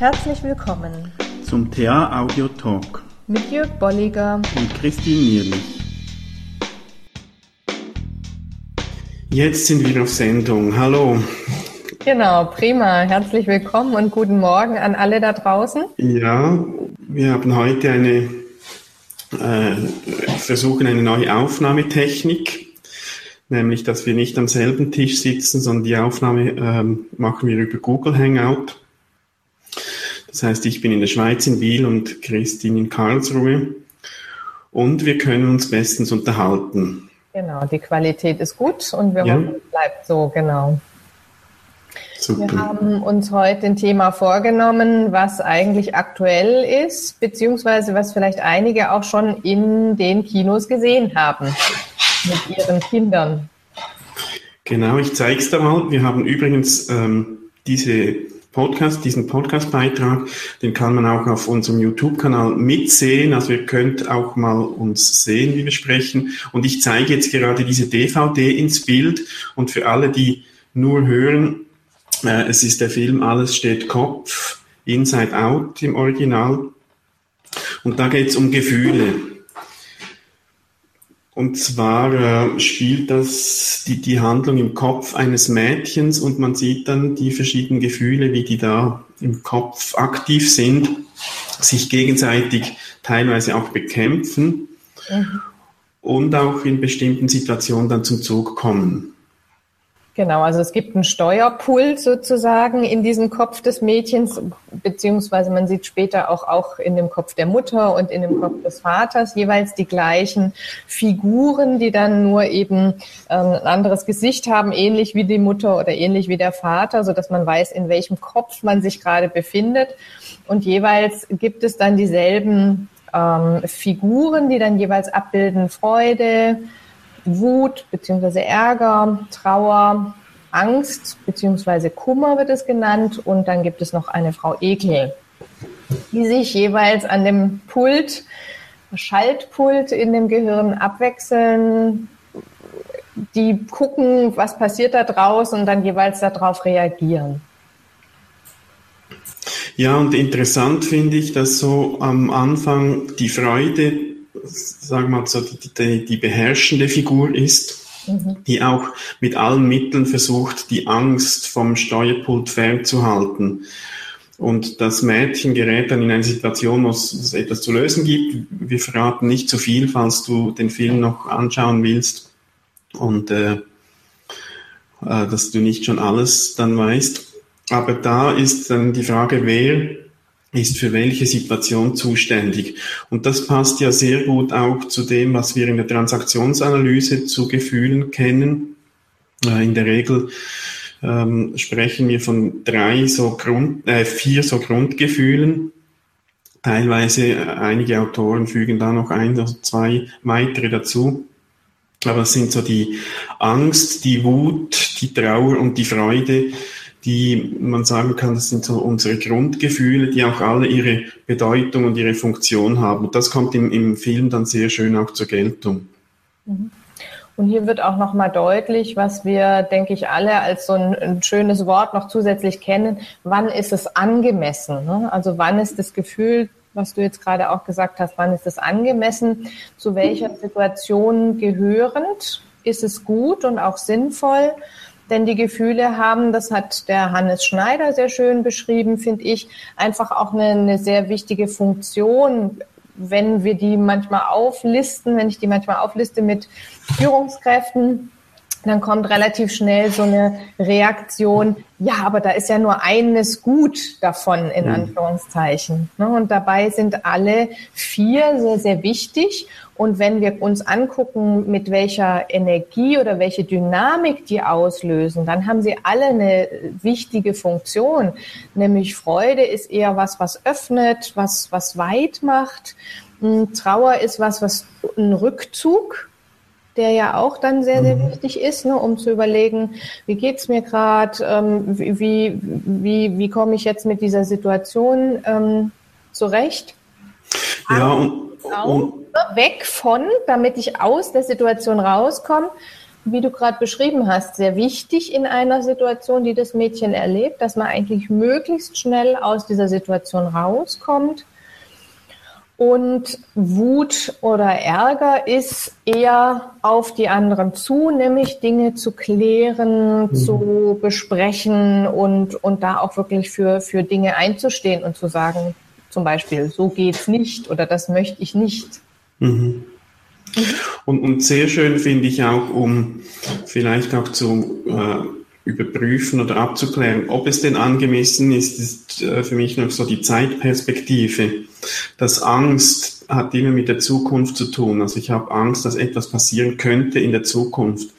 Herzlich willkommen zum TA Audio Talk mit Jörg Bolliger und Christine Nierlich. Jetzt sind wir auf Sendung. Hallo. Genau, prima. Herzlich willkommen und guten Morgen an alle da draußen. Ja, wir haben heute eine, äh, versuchen eine neue Aufnahmetechnik, nämlich, dass wir nicht am selben Tisch sitzen, sondern die Aufnahme äh, machen wir über Google Hangout. Das heißt, ich bin in der Schweiz in Wiel und Christine in Karlsruhe. Und wir können uns bestens unterhalten. Genau, die Qualität ist gut und wir ja. hoffen, es bleibt so, genau. Super. Wir haben uns heute ein Thema vorgenommen, was eigentlich aktuell ist, beziehungsweise was vielleicht einige auch schon in den Kinos gesehen haben mit ihren Kindern. Genau, ich zeige es da mal. Wir haben übrigens ähm, diese Podcast, diesen Podcastbeitrag, den kann man auch auf unserem YouTube-Kanal mitsehen. Also ihr könnt auch mal uns sehen, wie wir sprechen. Und ich zeige jetzt gerade diese DVD ins Bild. Und für alle, die nur hören, äh, es ist der Film Alles steht Kopf, Inside Out im Original. Und da geht es um Gefühle. Und zwar äh, spielt das die, die Handlung im Kopf eines Mädchens und man sieht dann die verschiedenen Gefühle, wie die da im Kopf aktiv sind, sich gegenseitig teilweise auch bekämpfen mhm. und auch in bestimmten Situationen dann zum Zug kommen. Genau, also es gibt einen Steuerpult sozusagen in diesem Kopf des Mädchens, beziehungsweise man sieht später auch, auch in dem Kopf der Mutter und in dem Kopf des Vaters jeweils die gleichen Figuren, die dann nur eben ähm, ein anderes Gesicht haben, ähnlich wie die Mutter oder ähnlich wie der Vater, so dass man weiß, in welchem Kopf man sich gerade befindet. Und jeweils gibt es dann dieselben ähm, Figuren, die dann jeweils abbilden Freude, Wut bzw. Ärger, Trauer, Angst bzw. Kummer wird es genannt und dann gibt es noch eine Frau Ekel, die sich jeweils an dem Pult, Schaltpult in dem Gehirn abwechseln, die gucken, was passiert da draußen und dann jeweils darauf reagieren. Ja, und interessant finde ich, dass so am Anfang die Freude sagen wir mal so, die, die, die beherrschende Figur ist, mhm. die auch mit allen Mitteln versucht, die Angst vom Steuerpult fernzuhalten. Und das Mädchen gerät dann in eine Situation, wo es etwas zu lösen gibt. Wir verraten nicht zu viel, falls du den Film noch anschauen willst und äh, äh, dass du nicht schon alles dann weißt. Aber da ist dann die Frage, wer ist für welche Situation zuständig. Und das passt ja sehr gut auch zu dem, was wir in der Transaktionsanalyse zu Gefühlen kennen. Äh, in der Regel ähm, sprechen wir von drei so Grund, äh, vier so Grundgefühlen. Teilweise äh, einige Autoren fügen da noch ein oder zwei weitere dazu. Aber es sind so die Angst, die Wut, die Trauer und die Freude, die man sagen kann, das sind so unsere Grundgefühle, die auch alle ihre Bedeutung und ihre Funktion haben. Und das kommt im, im Film dann sehr schön auch zur Geltung. Mhm. Und hier wird auch nochmal deutlich, was wir, denke ich, alle als so ein, ein, schönes Wort noch zusätzlich kennen. Wann ist es angemessen? Ne? Also wann ist das Gefühl, was du jetzt gerade auch gesagt hast, wann ist es angemessen? Zu welcher Situation gehörend? Ist es gut und auch sinnvoll? Denn die Gefühle haben, das hat der Hannes Schneider sehr schön beschrieben, finde ich, einfach auch eine, eine sehr wichtige Funktion, wenn wir die manchmal auflisten, wenn ich die manchmal aufliste mit Führungskräften, dann kommt relativ schnell so eine Reaktion, ja, aber da ist ja nur eines gut davon, in mhm. Anführungszeichen. Ne? Und dabei sind alle vier sehr, sehr wichtig. Und wenn wir uns angucken, mit welcher Energie oder welche Dynamik die auslösen, dann haben sie alle eine wichtige Funktion. Nämlich Freude ist eher was, was öffnet, was, was weit macht. Hm, Trauer ist was, was ein Rückzug, der ja auch dann sehr, sehr mhm. wichtig ist, ne, um zu überlegen, wie geht's mir gerade, ähm, wie, wie, wie komme ich jetzt mit dieser Situation ähm, zurecht. Ja, und, und, weg von, damit ich aus der Situation rauskomme. wie du gerade beschrieben hast, sehr wichtig in einer Situation, die das Mädchen erlebt, dass man eigentlich möglichst schnell aus dieser Situation rauskommt. Und Wut oder Ärger ist eher auf die anderen zu, nämlich Dinge zu klären, mhm. zu besprechen und, und da auch wirklich für, für Dinge einzustehen und zu sagen, zum Beispiel, so geht's nicht oder das möchte ich nicht. Mhm. Und, und sehr schön finde ich auch, um vielleicht auch zu äh, überprüfen oder abzuklären, ob es denn angemessen ist, ist äh, für mich noch so die Zeitperspektive, dass Angst hat immer mit der Zukunft zu tun. Also ich habe Angst, dass etwas passieren könnte in der Zukunft.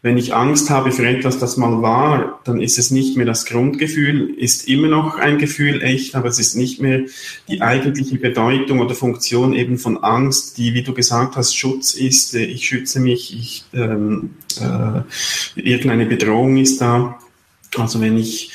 Wenn ich Angst habe für etwas, das mal war, dann ist es nicht mehr das Grundgefühl, ist immer noch ein Gefühl echt, aber es ist nicht mehr die eigentliche Bedeutung oder Funktion eben von Angst, die, wie du gesagt hast, Schutz ist. Ich schütze mich, ich, ähm, äh, irgendeine Bedrohung ist da. Also wenn ich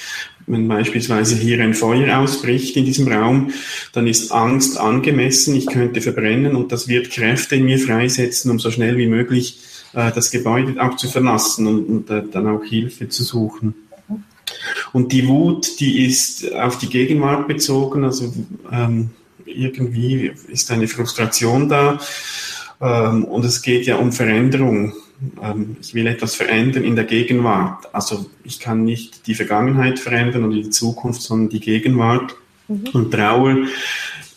wenn beispielsweise hier ein Feuer ausbricht in diesem Raum, dann ist Angst angemessen, ich könnte verbrennen und das wird Kräfte in mir freisetzen, um so schnell wie möglich äh, das Gebäude auch zu verlassen und, und äh, dann auch Hilfe zu suchen. Und die Wut, die ist auf die Gegenwart bezogen, also ähm, irgendwie ist eine Frustration da ähm, und es geht ja um Veränderung ähm, ich will etwas verändern in der Gegenwart. Also ich kann nicht die Vergangenheit verändern oder die Zukunft, sondern die Gegenwart. Mhm. Und Trauer,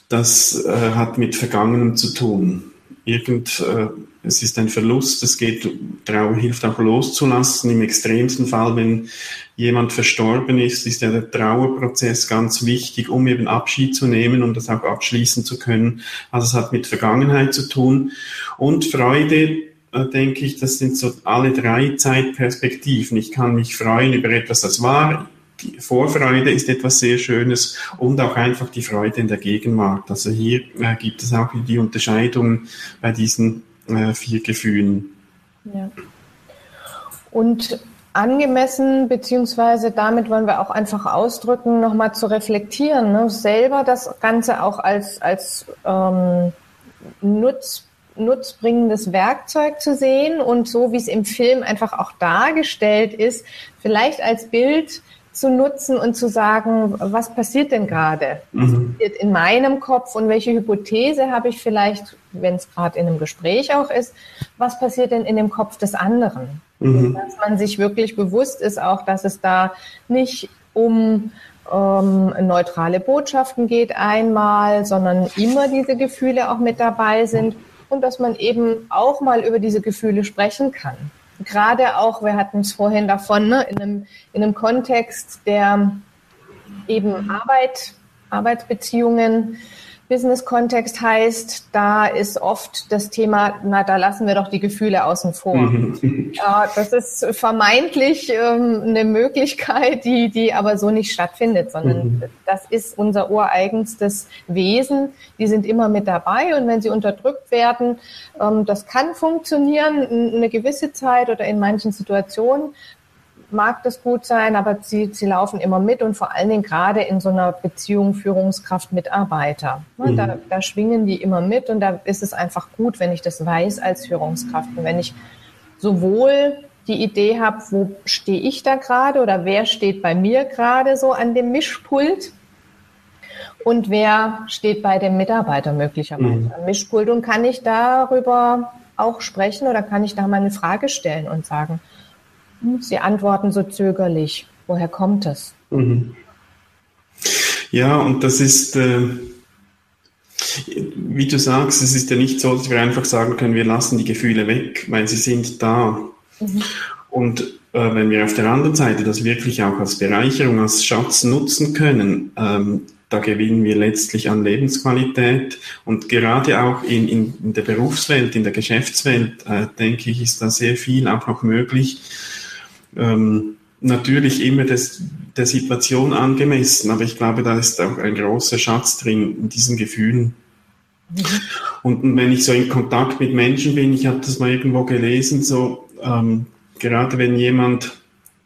das äh, hat mit Vergangenem zu tun. Irgend, äh, es ist ein Verlust, es geht, Trauer hilft auch loszulassen. Im extremsten Fall, wenn jemand verstorben ist, ist ja der Trauerprozess ganz wichtig, um eben Abschied zu nehmen, um das auch abschließen zu können. Also es hat mit Vergangenheit zu tun. Und Freude, denke ich, das sind so alle drei Zeitperspektiven. Ich kann mich freuen über etwas, das war. Die Vorfreude ist etwas sehr Schönes und auch einfach die Freude in der Gegenwart. Also hier äh, gibt es auch die Unterscheidung bei diesen äh, vier Gefühlen. Ja. Und angemessen, beziehungsweise damit wollen wir auch einfach ausdrücken, nochmal zu reflektieren, ne? selber das Ganze auch als, als ähm, Nutz nutzbringendes Werkzeug zu sehen und so wie es im Film einfach auch dargestellt ist, vielleicht als Bild zu nutzen und zu sagen, was passiert denn gerade? Was mhm. passiert in meinem Kopf und welche Hypothese habe ich vielleicht, wenn es gerade in einem Gespräch auch ist, was passiert denn in dem Kopf des anderen? Mhm. Dass man sich wirklich bewusst ist auch, dass es da nicht um ähm, neutrale Botschaften geht einmal, sondern immer diese Gefühle auch mit dabei sind und dass man eben auch mal über diese Gefühle sprechen kann. Gerade auch, wir hatten es vorhin davon, ne, in, einem, in einem Kontext der eben Arbeit, Arbeitsbeziehungen, Business-Kontext heißt, da ist oft das Thema, na, da lassen wir doch die Gefühle außen vor. Mhm. ja, das ist vermeintlich ähm, eine Möglichkeit, die, die aber so nicht stattfindet, sondern mhm. das ist unser ureigenstes Wesen. Die sind immer mit dabei und wenn sie unterdrückt werden, ähm, das kann funktionieren eine gewisse Zeit oder in manchen Situationen mag das gut sein, aber sie, sie laufen immer mit und vor allen Dingen gerade in so einer Beziehung Führungskraft-Mitarbeiter. Ne, mhm. Da, da schwingen die immer mit und da ist es einfach gut, wenn ich das weiß als Führungskraft und wenn ich sowohl die Idee habe, wo stehe ich da gerade oder wer steht bei mir gerade so an dem Mischpult und wer steht bei dem Mitarbeiter möglicherweise mhm. am Mischpult und kann ich darüber auch sprechen oder kann ich da mal eine Frage stellen und sagen, Sie antworten so zögerlich. Woher kommt es? Mhm. Ja, und das ist, äh, wie du sagst, es ist ja nicht so, dass wir einfach sagen können, wir lassen die Gefühle weg, weil sie sind da. Mhm. Und äh, wenn wir auf der anderen Seite das wirklich auch als Bereicherung, als Schatz nutzen können, ähm, da gewinnen wir letztlich an Lebensqualität. Und gerade auch in, in, in der Berufswelt, in der Geschäftswelt, äh, denke ich, ist da sehr viel auch noch möglich ähm, natürlich immer des, der Situation angemessen, aber ich glaube, da ist auch ein großer Schatz drin in diesen Gefühlen. Mhm. Und wenn ich so in Kontakt mit Menschen bin, ich habe das mal irgendwo gelesen, so ähm, gerade wenn jemand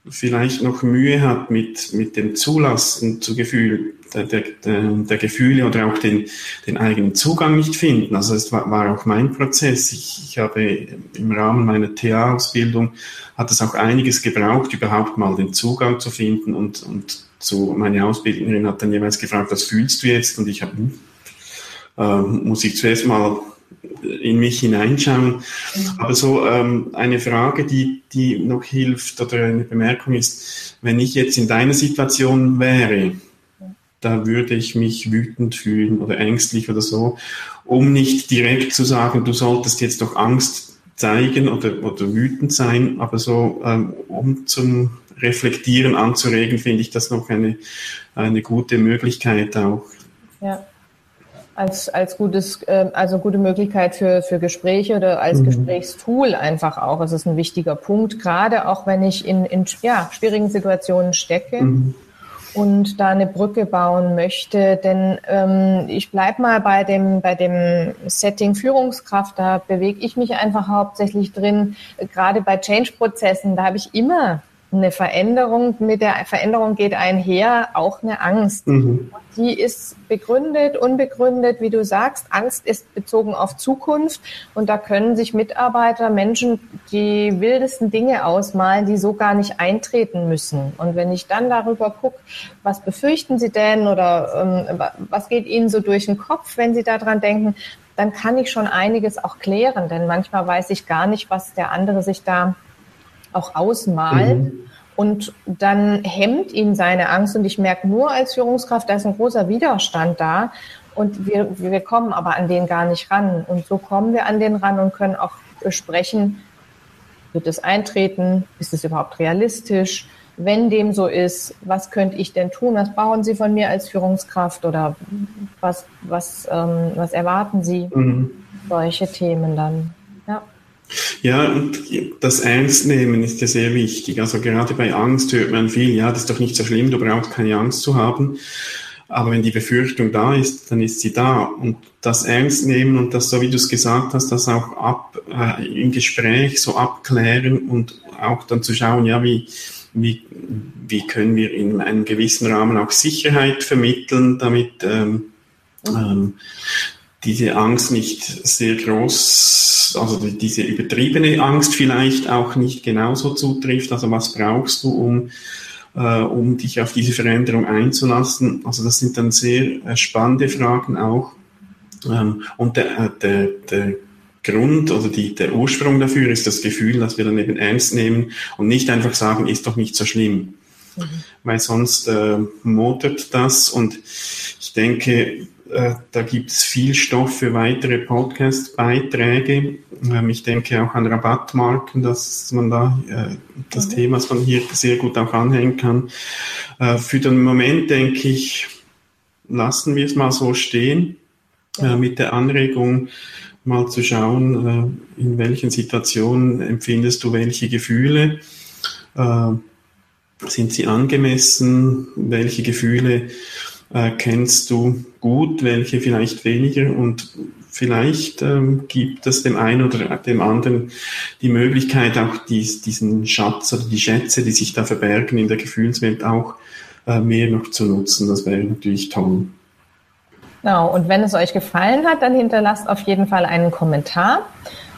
vielleicht noch Mühe hat mit, mit dem Zulassen zu Gefühl, der, der, der, Gefühle oder auch den, den eigenen Zugang nicht finden. Also es war, war auch mein Prozess. Ich, ich habe im Rahmen meiner TA-Ausbildung hat es auch einiges gebraucht, überhaupt mal den Zugang zu finden und, und zu, meine Ausbilderin hat dann jeweils gefragt, was fühlst du jetzt? Und ich habe, äh, muss ich zuerst mal in mich hineinschauen. Mhm. Aber so ähm, eine Frage, die, die noch hilft oder eine Bemerkung ist, wenn ich jetzt in deiner Situation wäre, da würde ich mich wütend fühlen oder ängstlich oder so, um nicht direkt zu sagen, du solltest jetzt doch Angst zeigen oder, oder wütend sein, aber so ähm, um zum Reflektieren anzuregen, finde ich das noch eine, eine gute Möglichkeit auch. Ja als, als gutes, äh, also gute Möglichkeit für, für Gespräche oder als mhm. Gesprächstool einfach auch. Es ist ein wichtiger Punkt, gerade auch wenn ich in, in ja, schwierigen Situationen stecke. Mhm. Und da eine Brücke bauen möchte, denn ähm, ich bleib mal bei dem bei dem Setting Führungskraft. Da bewege ich mich einfach hauptsächlich drin. Gerade bei Change-Prozessen, da habe ich immer eine Veränderung, mit der Veränderung geht einher auch eine Angst. Mhm. Die ist begründet, unbegründet, wie du sagst. Angst ist bezogen auf Zukunft und da können sich Mitarbeiter, Menschen die wildesten Dinge ausmalen, die so gar nicht eintreten müssen. Und wenn ich dann darüber gucke, was befürchten sie denn oder ähm, was geht ihnen so durch den Kopf, wenn sie daran denken, dann kann ich schon einiges auch klären, denn manchmal weiß ich gar nicht, was der andere sich da auch ausmalt. Mhm. Und dann hemmt ihn seine Angst. Und ich merke nur als Führungskraft, da ist ein großer Widerstand da. Und wir, wir kommen aber an den gar nicht ran. Und so kommen wir an den ran und können auch besprechen, wird es eintreten? Ist es überhaupt realistisch? Wenn dem so ist, was könnte ich denn tun? Was brauchen Sie von mir als Führungskraft oder was, was, ähm, was erwarten Sie? Mhm. Solche Themen dann. Ja. Ja, und das Ernstnehmen ist ja sehr wichtig. Also gerade bei Angst hört man viel, ja, das ist doch nicht so schlimm, du brauchst keine Angst zu haben. Aber wenn die Befürchtung da ist, dann ist sie da. Und das ernst nehmen und das, so wie du es gesagt hast, das auch ab, äh, im Gespräch so abklären und auch dann zu schauen, ja, wie, wie, wie können wir in einem gewissen Rahmen auch Sicherheit vermitteln, damit ähm, ähm, diese Angst nicht sehr groß, also diese übertriebene Angst vielleicht auch nicht genauso zutrifft. Also was brauchst du, um, äh, um dich auf diese Veränderung einzulassen? Also das sind dann sehr äh, spannende Fragen auch. Ähm, und der, äh, der, der Grund oder die, der Ursprung dafür ist das Gefühl, dass wir dann eben ernst nehmen und nicht einfach sagen, ist doch nicht so schlimm. Mhm. Weil sonst äh, modert das und ich denke, äh, da gibt es viel Stoff für weitere Podcast-Beiträge. Ähm, ich denke auch an Rabattmarken, dass man da äh, das mhm. Thema, was man hier sehr gut auch anhängen kann. Äh, für den Moment denke ich, lassen wir es mal so stehen, ja. mit der Anregung, mal zu schauen, in welchen Situationen empfindest du welche Gefühle. Sind sie angemessen? Welche Gefühle äh, kennst du gut, welche vielleicht weniger und vielleicht ähm, gibt es dem einen oder dem anderen die Möglichkeit, auch dies, diesen Schatz oder die Schätze, die sich da verbergen in der Gefühlswelt, auch äh, mehr noch zu nutzen. Das wäre natürlich toll. Genau, und wenn es euch gefallen hat, dann hinterlasst auf jeden Fall einen Kommentar.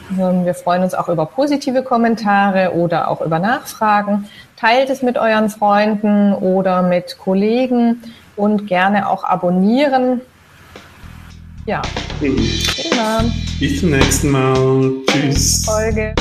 Wir freuen uns auch über positive Kommentare oder auch über Nachfragen. Teilt es mit euren Freunden oder mit Kollegen und gerne auch abonnieren. Ja. Bis zum nächsten Mal. Tschüss. Folge.